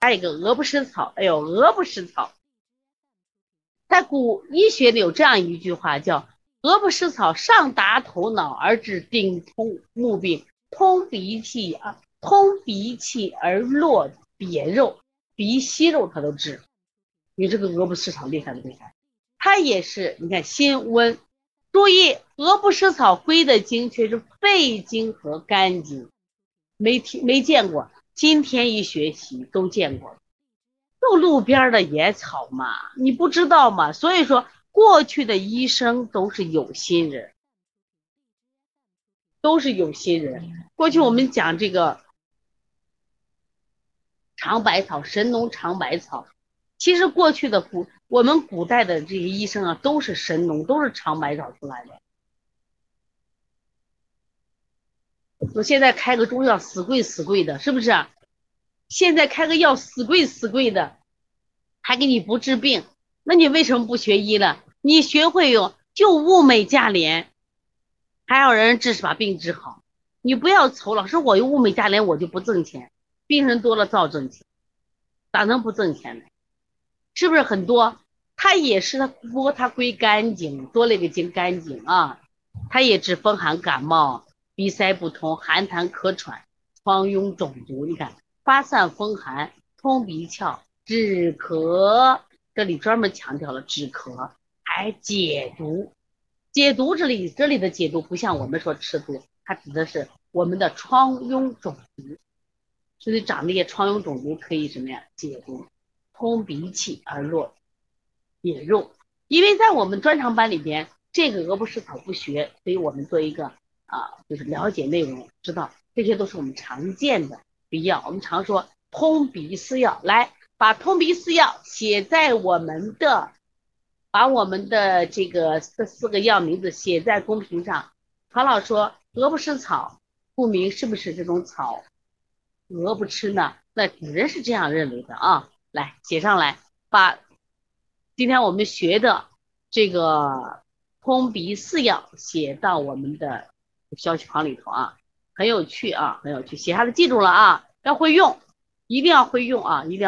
还有一个鹅不食草，哎呦，鹅不食草。在古医学里有这样一句话，叫“鹅不食草，上达头脑而治顶通目病，通鼻涕啊，通鼻涕而落瘪肉，鼻息肉它都治。你这个鹅不食草厉害不厉害？它也是，你看心温。注意，鹅不食草归的经却是肺经和肝经，没听没见过，今天一学习都见过。就路边的野草嘛，你不知道吗？所以说，过去的医生都是有心人，都是有心人。过去我们讲这个长百草、神农尝百草，其实过去的古我们古代的这些医生啊，都是神农，都是尝百草出来的。我现在开个中药死贵死贵的，是不是？现在开个药死贵死贵的，还给你不治病，那你为什么不学医了？你学会用就物美价廉，还有人治把病治好。你不要愁了，说我用物美价廉我就不挣钱，病人多了照挣钱，咋能不挣钱呢？是不是很多？它也是它，不过它归肝经，多了一个经肝经啊，它也治风寒感冒、鼻塞不通、寒痰咳喘、疮痈肿毒，你看。发散风寒，通鼻窍，止咳。这里专门强调了止咳，还解毒。解毒这里，这里的解毒不像我们说吃毒，它指的是我们的疮痈肿毒。所以长那些疮痈肿毒可以什么呀？解毒，通鼻气而络瘪肉。因为在我们专长班里边，这个鹅不食草不学，所以我们做一个啊，就是了解内容，知道这些都是我们常见的。鼻药，我们常说通鼻四药，来把通鼻四药写在我们的，把我们的这个这四个药名字写在公屏上。唐老说鹅不吃草，顾名是不是这种草？鹅不吃呢？那古人是这样认为的啊。来写上来，把今天我们学的这个通鼻四药写到我们的消息框里头啊。很有趣啊，很有趣，写下来记住了啊，要会用，一定要会用啊，一定要。